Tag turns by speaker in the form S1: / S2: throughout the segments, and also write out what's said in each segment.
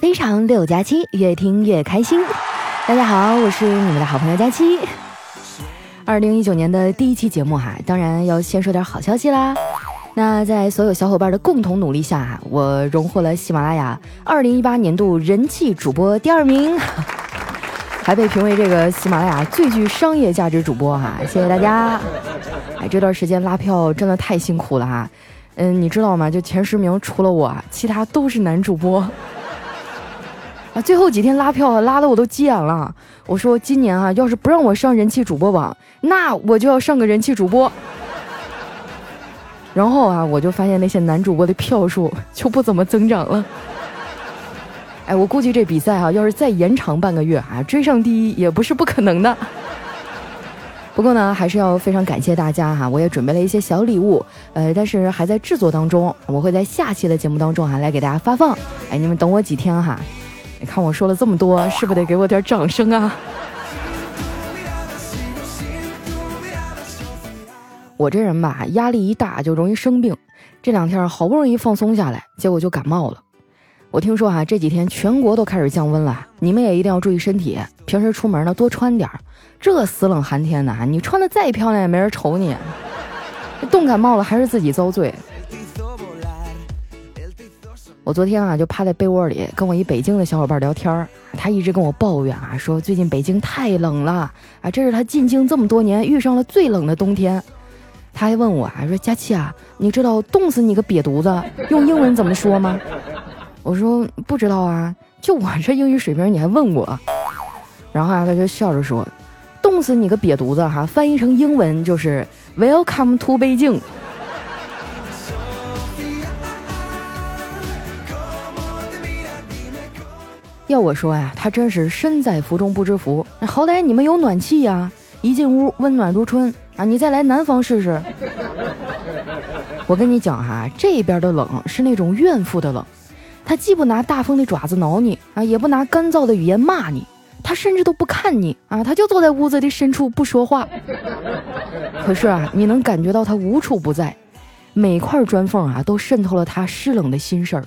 S1: 非常六加七，越听越开心。大家好，我是你们的好朋友佳期。二零一九年的第一期节目哈，当然要先说点好消息啦。那在所有小伙伴的共同努力下，我荣获了喜马拉雅二零一八年度人气主播第二名，还被评为这个喜马拉雅最具商业价值主播哈，谢谢大家。哎，这段时间拉票真的太辛苦了哈。嗯，你知道吗？就前十名除了我，其他都是男主播。啊，最后几天拉票拉的我都急眼了。我说今年啊，要是不让我上人气主播榜，那我就要上个人气主播。然后啊，我就发现那些男主播的票数 就不怎么增长了。哎，我估计这比赛啊，要是再延长半个月啊，追上第一也不是不可能的。不过呢，还是要非常感谢大家哈，我也准备了一些小礼物，呃，但是还在制作当中，我会在下期的节目当中哈来给大家发放。哎，你们等我几天哈。你看我说了这么多，是不是得给我点掌声啊？我这人吧，压力一大就容易生病。这两天好不容易放松下来，结果就感冒了。我听说啊，这几天全国都开始降温了，你们也一定要注意身体。平时出门呢，多穿点儿。这死冷寒天的，你穿的再漂亮也没人瞅你。冻感冒了还是自己遭罪。我昨天啊，就趴在被窝里跟我一北京的小伙伴聊天儿，他一直跟我抱怨啊，说最近北京太冷了啊，这是他进京这么多年遇上了最冷的冬天。他还问我啊，说佳琪啊，你知道冻死你个瘪犊子用英文怎么说吗？我说不知道啊，就我这英语水平你还问我？然后啊，他就笑着说，冻死你个瘪犊子哈，翻译成英文就是 Welcome to Beijing 要我说呀，他真是身在福中不知福。那好歹你们有暖气呀，一进屋温暖如春啊！你再来南方试试。我跟你讲哈，这边的冷是那种怨妇的冷，他既不拿大风的爪子挠你啊，也不拿干燥的语言骂你，他甚至都不看你啊，他就坐在屋子的深处不说话。可是啊，你能感觉到他无处不在，每块砖缝啊都渗透了他湿冷的心事儿。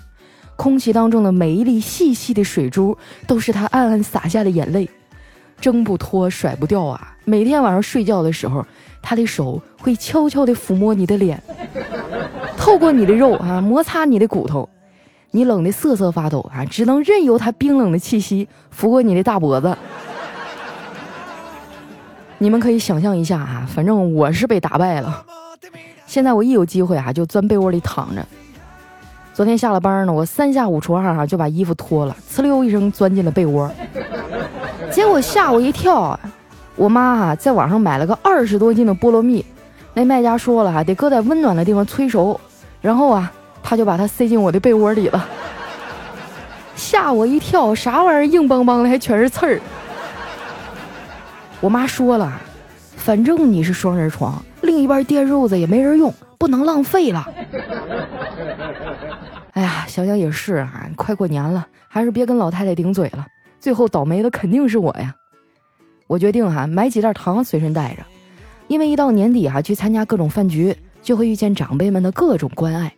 S1: 空气当中的每一粒细细的水珠，都是他暗暗洒下的眼泪，挣不脱，甩不掉啊！每天晚上睡觉的时候，他的手会悄悄地抚摸你的脸，透过你的肉啊，摩擦你的骨头，你冷得瑟瑟发抖啊，只能任由他冰冷的气息拂过你的大脖子。你们可以想象一下啊，反正我是被打败了。现在我一有机会啊，就钻被窝里躺着。昨天下了班呢，我三下五除二哈就把衣服脱了，呲溜一声钻进了被窝，结果吓我一跳啊！我妈哈在网上买了个二十多斤的菠萝蜜，那卖家说了哈得搁在温暖的地方催熟，然后啊他就把它塞进我的被窝里了，吓我一跳，啥玩意儿硬邦邦的还全是刺儿。我妈说了，反正你是双人床，另一半垫褥子也没人用，不能浪费了。哎呀，想想也是啊，快过年了，还是别跟老太太顶嘴了，最后倒霉的肯定是我呀。我决定哈，买几袋糖随身带着，因为一到年底哈，去参加各种饭局，就会遇见长辈们的各种关爱。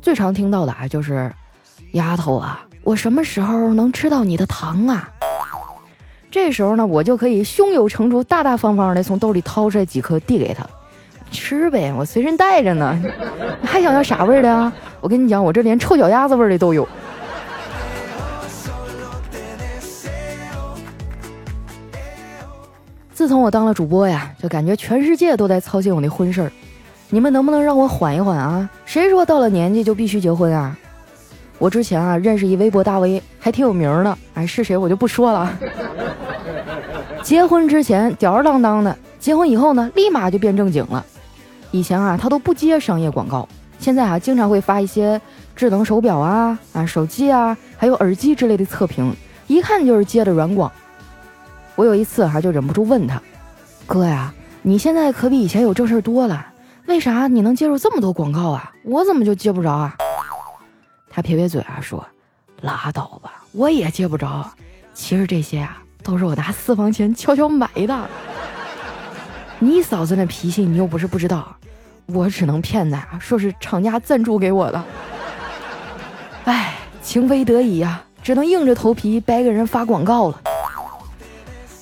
S1: 最常听到的啊，就是丫头啊，我什么时候能吃到你的糖啊？这时候呢，我就可以胸有成竹、大大方方的从兜里掏出来几颗递给他。吃呗，我随身带着呢。还想要啥味儿的啊？我跟你讲，我这连臭脚丫子味儿的都有。自从我当了主播呀，就感觉全世界都在操心我的婚事儿。你们能不能让我缓一缓啊？谁说到了年纪就必须结婚啊？我之前啊认识一微博大 V，还挺有名的。哎，是谁我就不说了。结婚之前吊儿郎当的，结婚以后呢，立马就变正经了。以前啊，他都不接商业广告，现在啊，经常会发一些智能手表啊、啊手机啊，还有耳机之类的测评，一看就是接的软广。我有一次哈，就忍不住问他：“哥呀，你现在可比以前有正事多了，为啥你能接受这么多广告啊？我怎么就接不着啊？”他撇撇嘴啊，说：“拉倒吧，我也接不着。其实这些啊，都是我拿私房钱悄悄买的。你嫂子那脾气，你又不是不知道。”我只能骗他，说是厂家赞助给我的。哎，情非得已呀，只能硬着头皮掰给人发广告了。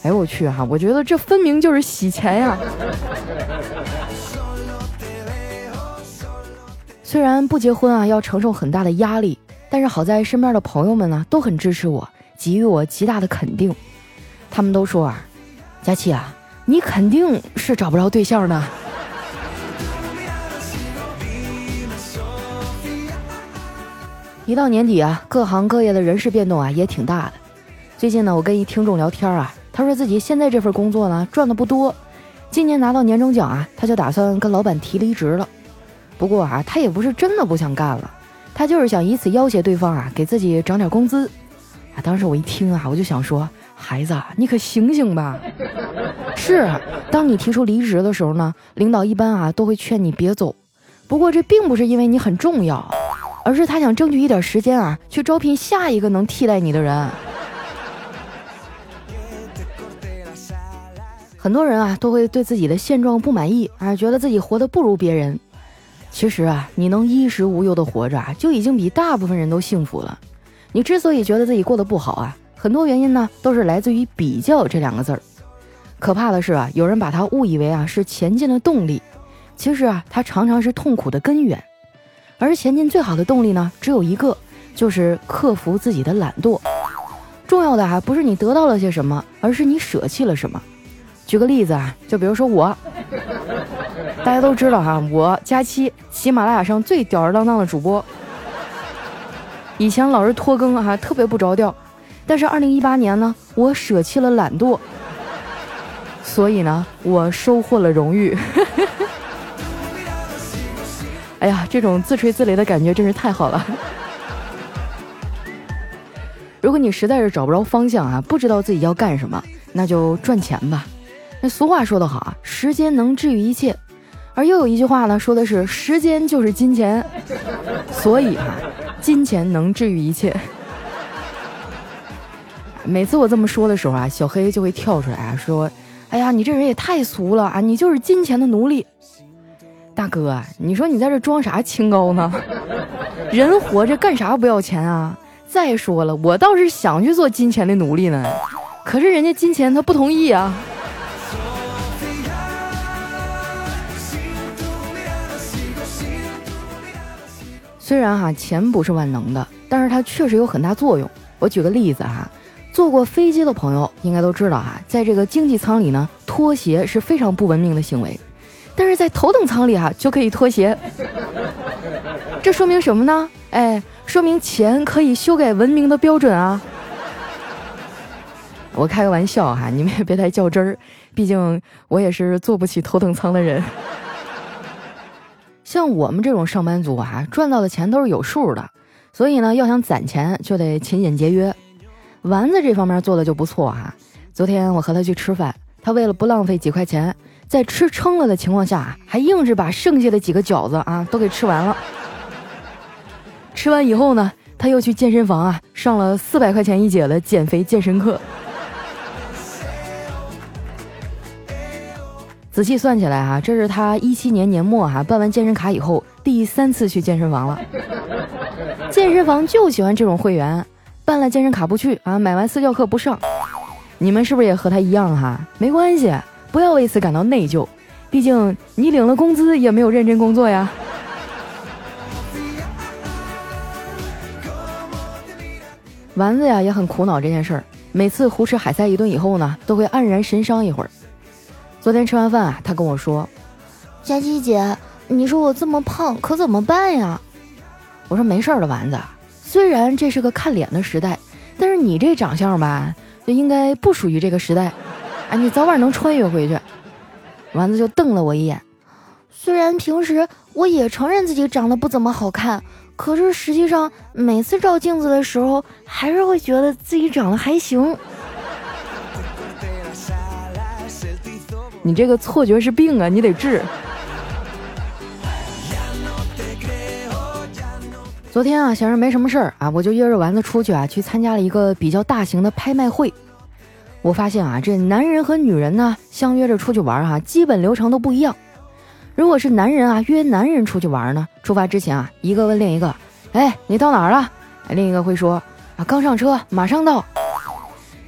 S1: 哎我去哈，我觉得这分明就是洗钱呀！虽然不结婚啊要承受很大的压力，但是好在身边的朋友们呢都很支持我，给予我极大的肯定。他们都说啊，佳琪啊，你肯定是找不着对象的。一到年底啊，各行各业的人事变动啊也挺大的。最近呢，我跟一听众聊天啊，他说自己现在这份工作呢赚的不多，今年拿到年终奖啊，他就打算跟老板提离职了。不过啊，他也不是真的不想干了，他就是想以此要挟对方啊，给自己涨点工资。啊，当时我一听啊，我就想说，孩子，你可醒醒吧！是，当你提出离职的时候呢，领导一般啊都会劝你别走。不过这并不是因为你很重要。而是他想争取一点时间啊，去招聘下一个能替代你的人。很多人啊都会对自己的现状不满意啊，觉得自己活得不如别人。其实啊，你能衣食无忧的活着啊，就已经比大部分人都幸福了。你之所以觉得自己过得不好啊，很多原因呢都是来自于比较这两个字儿。可怕的是啊，有人把它误以为啊是前进的动力，其实啊，它常常是痛苦的根源。而前进最好的动力呢，只有一个，就是克服自己的懒惰。重要的啊，不是你得到了些什么，而是你舍弃了什么。举个例子啊，就比如说我，大家都知道哈，我佳期喜马拉雅上最吊儿郎当的主播，以前老是拖更啊，特别不着调。但是二零一八年呢，我舍弃了懒惰，所以呢，我收获了荣誉。哎呀，这种自吹自擂的感觉真是太好了。如果你实在是找不着方向啊，不知道自己要干什么，那就赚钱吧。那俗话说得好啊，时间能治愈一切。而又有一句话呢，说的是时间就是金钱，所以啊，金钱能治愈一切。每次我这么说的时候啊，小黑就会跳出来啊，说：“哎呀，你这人也太俗了啊，你就是金钱的奴隶。”大哥，你说你在这装啥清高呢？人活着干啥不要钱啊？再说了，我倒是想去做金钱的奴隶呢，可是人家金钱他不同意啊。虽然哈钱不是万能的，但是它确实有很大作用。我举个例子哈，坐过飞机的朋友应该都知道哈，在这个经济舱里呢，脱鞋是非常不文明的行为。但是在头等舱里啊，就可以脱鞋，这说明什么呢？哎，说明钱可以修改文明的标准啊！我开个玩笑哈，你们也别太较真儿，毕竟我也是坐不起头等舱的人。像我们这种上班族啊，赚到的钱都是有数的，所以呢，要想攒钱就得勤俭节约。丸子这方面做的就不错哈。昨天我和他去吃饭，他为了不浪费几块钱。在吃撑了的情况下，还硬是把剩下的几个饺子啊都给吃完了。吃完以后呢，他又去健身房啊上了四百块钱一节的减肥健身课。仔细算起来啊，这是他一七年年末哈办完健身卡以后第三次去健身房了。健身房就喜欢这种会员，办了健身卡不去啊，买完私教课不上。你们是不是也和他一样哈？没关系。不要为此感到内疚，毕竟你领了工资也没有认真工作呀。丸子呀也很苦恼这件事儿，每次胡吃海塞一顿以后呢，都会黯然神伤一会儿。昨天吃完饭啊，他跟我说：“佳琪姐，你说我这么胖可怎么办呀？”我说：“没事儿的，丸子，虽然这是个看脸的时代，但是你这长相吧，就应该不属于这个时代。”哎，你早晚能穿越回去。丸子就瞪了我一眼。虽然平时我也承认自己长得不怎么好看，可是实际上每次照镜子的时候，还是会觉得自己长得还行。你这个错觉是病啊，你得治。昨天啊，闲着没什么事儿啊，我就约着丸子出去啊，去参加了一个比较大型的拍卖会。我发现啊，这男人和女人呢相约着出去玩哈，基本流程都不一样。如果是男人啊约男人出去玩呢，出发之前啊，一个问另一个：“哎，你到哪儿了？”另一个会说：“啊，刚上车马上到。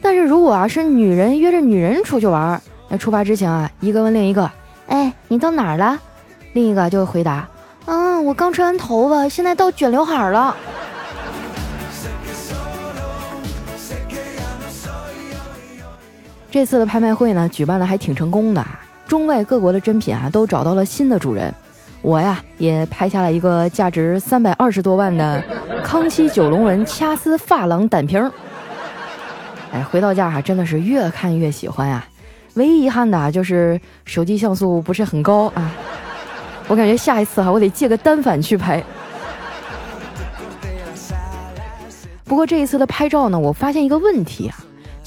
S1: 但是如果啊是女人约着女人出去玩，那出发之前啊，一个问另一个，哎，你到哪儿了？另一个就会回答，嗯，我刚吹完头发，现在到卷刘海了。这次的拍卖会呢，举办的还挺成功的，中外各国的珍品啊都找到了新的主人。我呀也拍下了一个价值三百二十多万的康熙九龙纹掐丝珐琅胆瓶。哎，回到家哈，真的是越看越喜欢呀。唯一遗憾的啊就是手机像素不是很高啊。我感觉下一次哈，我得借个单反去拍。不过这一次的拍照呢，我发现一个问题啊，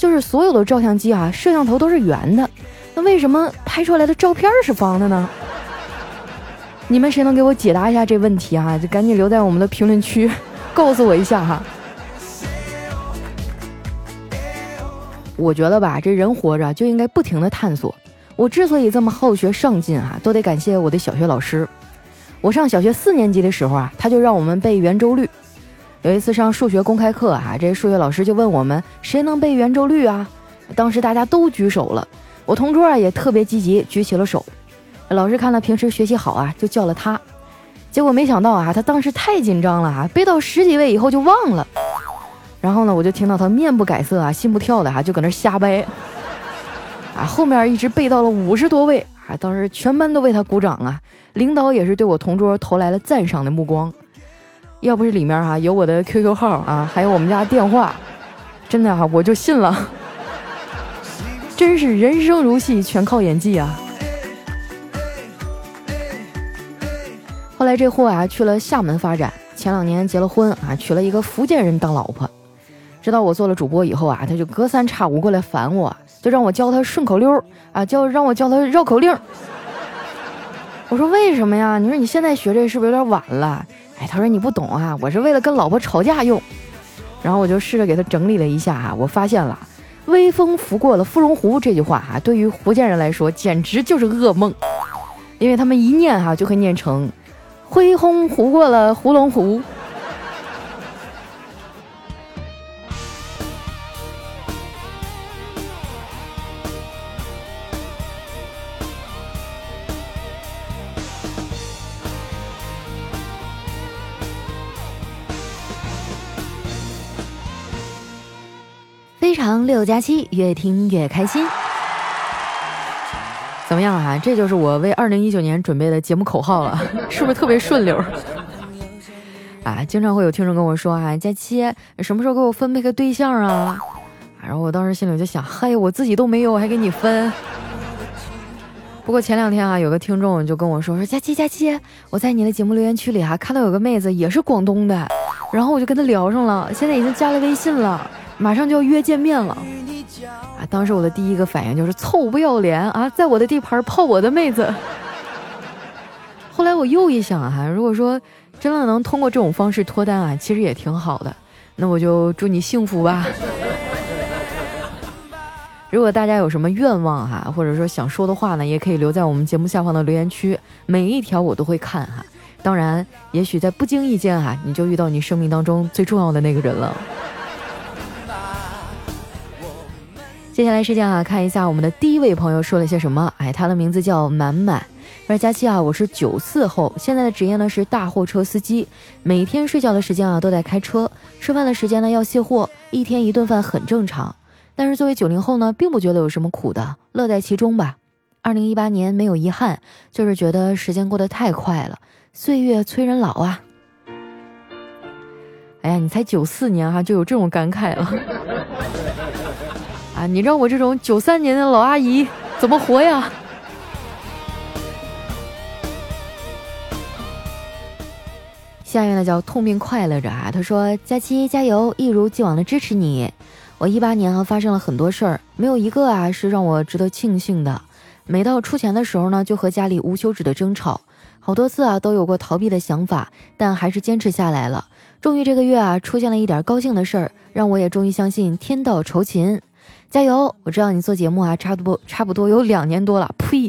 S1: 就是所有的照相机啊，摄像头都是圆的，那为什么拍出来的照片是方的呢？你们谁能给我解答一下这问题啊？就赶紧留在我们的评论区，告诉我一下哈。我觉得吧，这人活着就应该不停的探索。我之所以这么好学上进啊，都得感谢我的小学老师。我上小学四年级的时候啊，他就让我们背圆周率。有一次上数学公开课啊，这数学老师就问我们谁能背圆周率啊？当时大家都举手了，我同桌啊也特别积极，举起了手。老师看他平时学习好啊，就叫了他。结果没想到啊，他当时太紧张了啊，背到十几位以后就忘了。然后呢，我就听到他面不改色啊，心不跳的哈，就搁那瞎掰。啊，后面一直背到了五十多位啊，当时全班都为他鼓掌啊，领导也是对我同桌投来了赞赏的目光。要不是里面哈有我的 QQ 号啊，还有我们家电话，真的哈我就信了。真是人生如戏，全靠演技啊。后来这货啊去了厦门发展，前两年结了婚啊，娶了一个福建人当老婆。知道我做了主播以后啊，他就隔三差五过来烦我，就让我教他顺口溜啊，教让我教他绕口令。我说为什么呀？你说你现在学这是不是有点晚了？他说你不懂啊，我是为了跟老婆吵架用。然后我就试着给他整理了一下啊，我发现了“微风拂过了芙蓉湖”这句话哈，对于福建人来说简直就是噩梦，因为他们一念哈就会念成。灰轰糊过了芙蓉湖，非常六加七，越听越开心。怎么样啊？这就是我为二零一九年准备的节目口号了，是不是特别顺溜？啊，经常会有听众跟我说啊，佳期什么时候给我分配个对象啊？然后我当时心里就想，嘿，我自己都没有，还给你分。不过前两天啊，有个听众就跟我说说，佳期佳期，我在你的节目留言区里哈看到有个妹子也是广东的，然后我就跟她聊上了，现在已经加了微信了，马上就要约见面了。啊！当时我的第一个反应就是臭不要脸啊，在我的地盘泡我的妹子。后来我又一想哈，如果说真的能通过这种方式脱单啊，其实也挺好的。那我就祝你幸福吧。如果大家有什么愿望哈，或者说想说的话呢，也可以留在我们节目下方的留言区，每一条我都会看哈。当然，也许在不经意间哈，你就遇到你生命当中最重要的那个人了。接下来时间啊，看一下我们的第一位朋友说了些什么。哎，他的名字叫满满。说佳期啊，我是九四后，现在的职业呢是大货车司机，每天睡觉的时间啊都在开车，吃饭的时间呢要卸货，一天一顿饭很正常。但是作为九零后呢，并不觉得有什么苦的，乐在其中吧。二零一八年没有遗憾，就是觉得时间过得太快了，岁月催人老啊。哎呀，你才九四年哈，就有这种感慨了。啊，你让我这种九三年的老阿姨怎么活呀？下面呢叫痛并快乐着啊，他说：“佳期加油，一如既往的支持你。我一八年啊发生了很多事儿，没有一个啊是让我值得庆幸的。每到出钱的时候呢，就和家里无休止的争吵，好多次啊都有过逃避的想法，但还是坚持下来了。终于这个月啊出现了一点高兴的事儿，让我也终于相信天道酬勤。”加油！我知道你做节目啊，差不多差不多有两年多了。呸！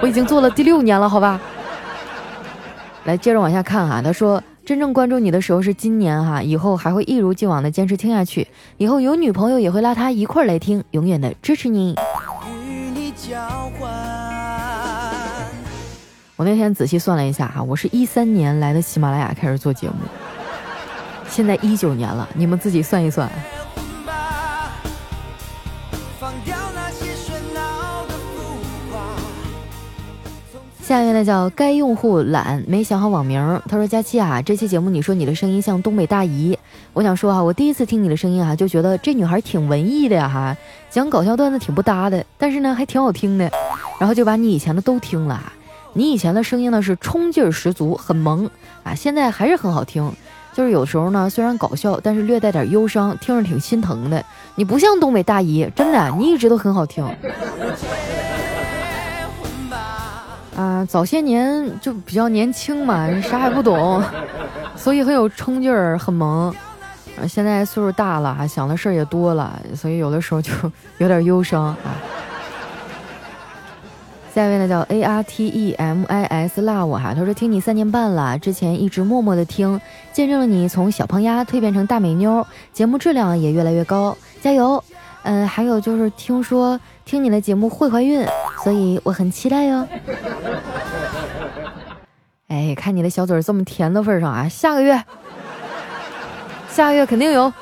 S1: 我已经做了第六年了，好吧。来，接着往下看哈。他说：“真正关注你的时候是今年哈，以后还会一如既往的坚持听下去。以后有女朋友也会拉她一块儿来听，永远的支持你。我那天仔细算了一下哈，我是一三年来的喜马拉雅开始做节目，现在一九年了，你们自己算一算。下面呢叫该用户懒，没想好网名。他说：“佳期啊，这期节目你说你的声音像东北大姨，我想说哈，我第一次听你的声音啊，就觉得这女孩挺文艺的呀哈，讲搞笑段子挺不搭的，但是呢还挺好听的，然后就把你以前的都听了。你以前的声音呢是冲劲儿十足，很萌啊，现在还是很好听，就是有时候呢虽然搞笑，但是略带点忧伤，听着挺心疼的。你不像东北大姨，真的，你一直都很好听。”啊，早些年就比较年轻嘛，啥也不懂，所以很有冲劲儿，很萌。啊，现在岁数大了，想的事儿也多了，所以有的时候就 有点忧伤啊。下一位呢叫 A R T E M I S Love 哈，他说听你三年半了，之前一直默默的听，见证了你从小胖丫蜕变成大美妞，节目质量也越来越高，加油！嗯，还有就是听说听你的节目会怀孕，所以我很期待哟。哎，看你的小嘴这么甜的份上啊，下个月，下个月肯定有。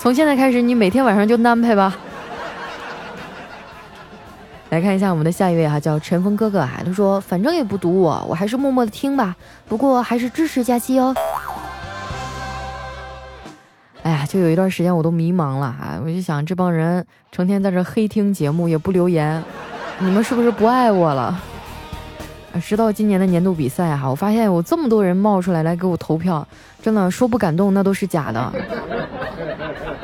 S1: 从现在开始，你每天晚上就安排吧。来看一下我们的下一位哈，叫陈峰哥哥啊，他说反正也不堵我，我还是默默的听吧，不过还是支持佳期哦。就有一段时间我都迷茫了啊！我就想，这帮人成天在这黑听节目，也不留言，你们是不是不爱我了？直到今年的年度比赛哈，我发现有这么多人冒出来来给我投票，真的说不感动那都是假的。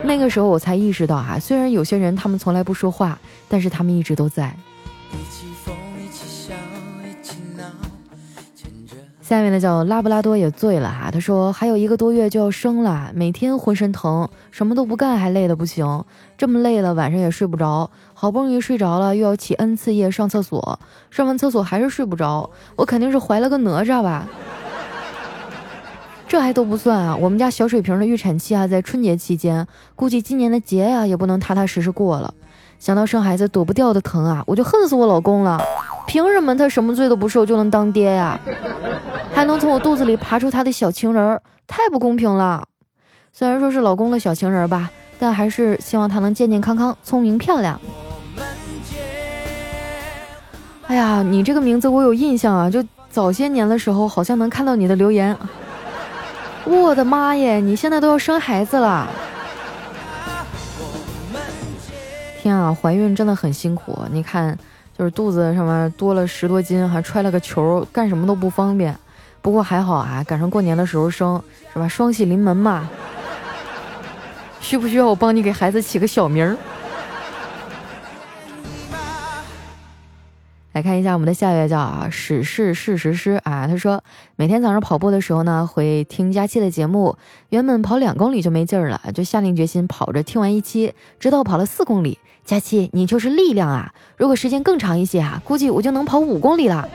S1: 那个时候我才意识到哈，虽然有些人他们从来不说话，但是他们一直都在。下面的叫拉布拉多也醉了哈，他说还有一个多月就要生了，每天浑身疼，什么都不干还累得不行，这么累了晚上也睡不着，好不容易睡着了又要起 n 次夜上厕所，上完厕所还是睡不着，我肯定是怀了个哪吒吧？这还都不算啊，我们家小水瓶的预产期啊在春节期间，估计今年的节呀也不能踏踏实实过了。想到生孩子躲不掉的疼啊，我就恨死我老公了。凭什么他什么罪都不受就能当爹呀？还能从我肚子里爬出他的小情人儿，太不公平了。虽然说是老公的小情人吧，但还是希望他能健健康康、聪明漂亮。哎呀，你这个名字我有印象啊，就早些年的时候好像能看到你的留言。我的妈耶，你现在都要生孩子了！天啊，怀孕真的很辛苦，你看。就是肚子上面多了十多斤，还揣了个球，干什么都不方便。不过还好啊，赶上过年的时候生，是吧？双喜临门嘛。需不需要我帮你给孩子起个小名儿？来看一下我们的下一位叫啊，史事事实师啊。他说每天早上跑步的时候呢，会听佳期的节目。原本跑两公里就没劲儿了，就下定决心跑着听完一期，直到跑了四公里。佳期，你就是力量啊！如果时间更长一些啊，估计我就能跑五公里了。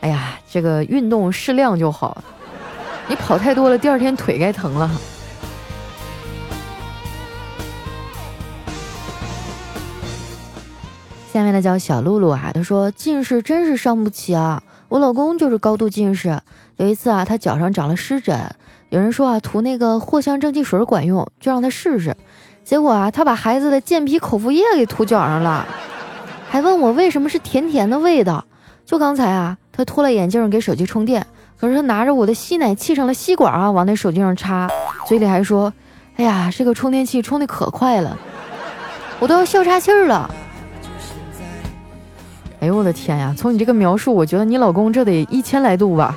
S1: 哎呀，这个运动适量就好，你跑太多了，第二天腿该疼了。下面的叫小露露啊，她说近视真是伤不起啊，我老公就是高度近视，有一次啊，他脚上长了湿疹。有人说啊，涂那个藿香正气水管用，就让他试试。结果啊，他把孩子的健脾口服液给涂脚上了，还问我为什么是甜甜的味道。就刚才啊，他脱了眼镜给手机充电，可是他拿着我的吸奶器上的吸管啊，往那手机上插，嘴里还说：“哎呀，这个充电器充的可快了，我都要笑岔气儿了。”哎呦我的天呀！从你这个描述，我觉得你老公这得一千来度吧。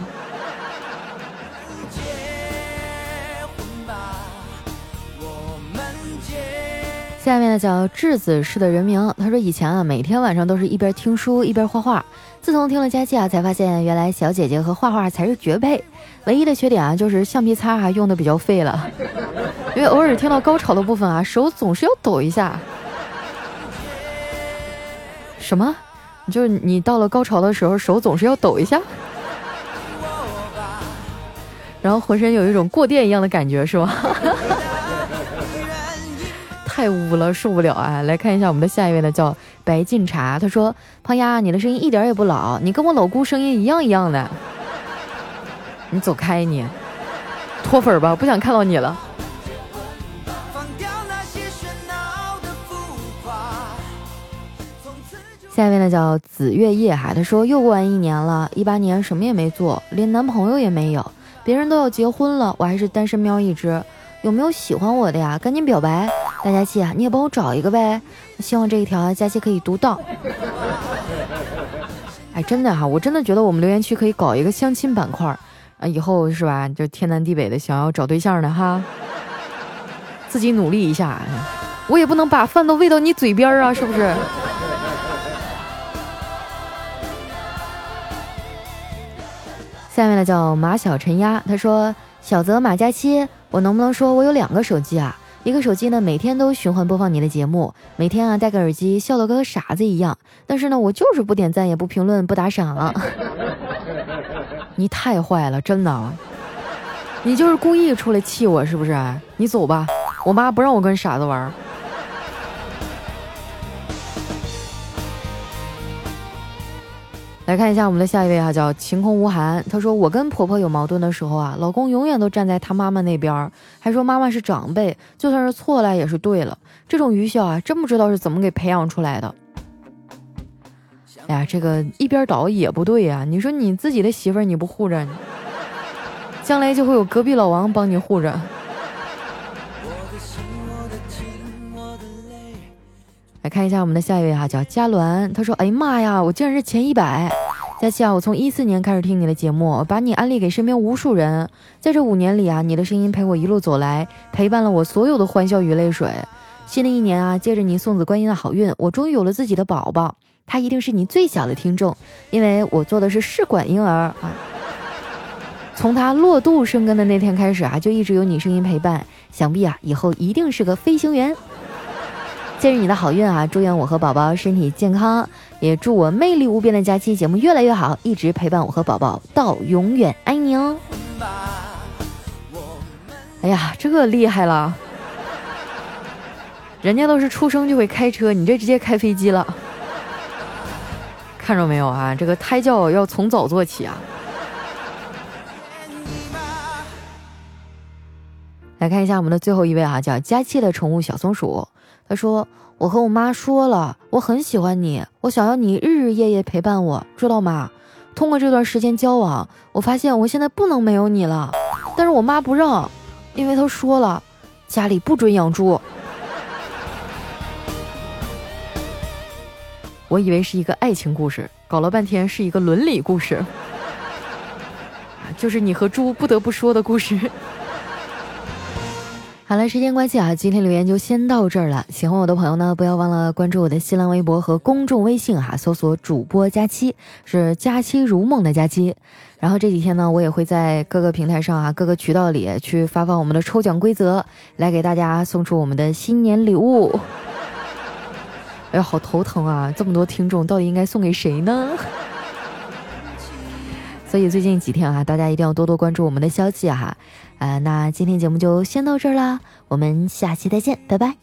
S1: 呢叫质子式的人名，他说以前啊每天晚上都是一边听书一边画画，自从听了佳期啊才发现原来小姐姐和画画才是绝配，唯一的缺点啊就是橡皮擦啊用的比较废了，因为偶尔听到高潮的部分啊手总是要抖一下。什么？就是你到了高潮的时候，手总是要抖一下，然后浑身有一种过电一样的感觉，是吧？太污了，受不了啊！来看一下我们的下一位呢，叫白敬茶。他说：“胖丫，你的声音一点也不老，你跟我老姑声音一样一样的。你走开，你脱粉吧，不想看到你了。”下一位呢，叫紫月夜哈。他说：“又过完一年了，一八年什么也没做，连男朋友也没有，别人都要结婚了，我还是单身喵一只。有没有喜欢我的呀？赶紧表白！”大佳期啊，你也帮我找一个呗，希望这一条佳期可以读到。哎，真的哈，我真的觉得我们留言区可以搞一个相亲板块啊，以后是吧？就天南地北的想要找对象的哈，自己努力一下，我也不能把饭都喂到你嘴边啊，是不是？下面呢叫马小陈鸭，他说：“小泽马佳期，我能不能说我有两个手机啊？”一个手机呢，每天都循环播放你的节目，每天啊戴个耳机，笑得跟个傻子一样。但是呢，我就是不点赞，也不评论，不打赏。你太坏了，真的，你就是故意出来气我是不是？你走吧，我妈不让我跟傻子玩。来看一下我们的下一位哈，叫晴空无寒。她说：“我跟婆婆有矛盾的时候啊，老公永远都站在她妈妈那边，还说妈妈是长辈，就算是错了也是对了。这种愚孝啊，真不知道是怎么给培养出来的。哎呀，这个一边倒也不对呀。你说你自己的媳妇儿你不护着，将来就会有隔壁老王帮你护着。”看一下我们的下一位哈，叫嘉鸾。他说：“哎呀妈呀，我竟然是前一百！佳期啊，我从一四年开始听你的节目，把你安利给身边无数人。在这五年里啊，你的声音陪我一路走来，陪伴了我所有的欢笑与泪水。新的一年啊，借着你送子观音的好运，我终于有了自己的宝宝。他一定是你最小的听众，因为我做的是试管婴儿啊。从他落肚生根的那天开始啊，就一直有你声音陪伴。想必啊，以后一定是个飞行员。”借着你的好运啊，祝愿我和宝宝身体健康，也祝我魅力无边的假期节目越来越好，一直陪伴我和宝宝到永远，爱你哦！哎呀，这个厉害了，人家都是出生就会开车，你这直接开飞机了，看着没有啊？这个胎教要从早做起啊！来看一下我们的最后一位啊，叫佳期的宠物小松鼠。他说：“我和我妈说了，我很喜欢你，我想要你日日夜夜陪伴我，知道吗？通过这段时间交往，我发现我现在不能没有你了。但是我妈不让，因为她说了，家里不准养猪。我以为是一个爱情故事，搞了半天是一个伦理故事，就是你和猪不得不说的故事。”好了，时间关系啊，今天留言就先到这儿了。喜欢我的朋友呢，不要忘了关注我的新浪微博和公众微信哈，搜索主播佳期，是佳期如梦的佳期。然后这几天呢，我也会在各个平台上啊，各个渠道里去发放我们的抽奖规则，来给大家送出我们的新年礼物。哎呀，好头疼啊！这么多听众，到底应该送给谁呢？所以最近几天啊，大家一定要多多关注我们的消息哈。啊，那今天节目就先到这儿啦，我们下期再见，拜拜。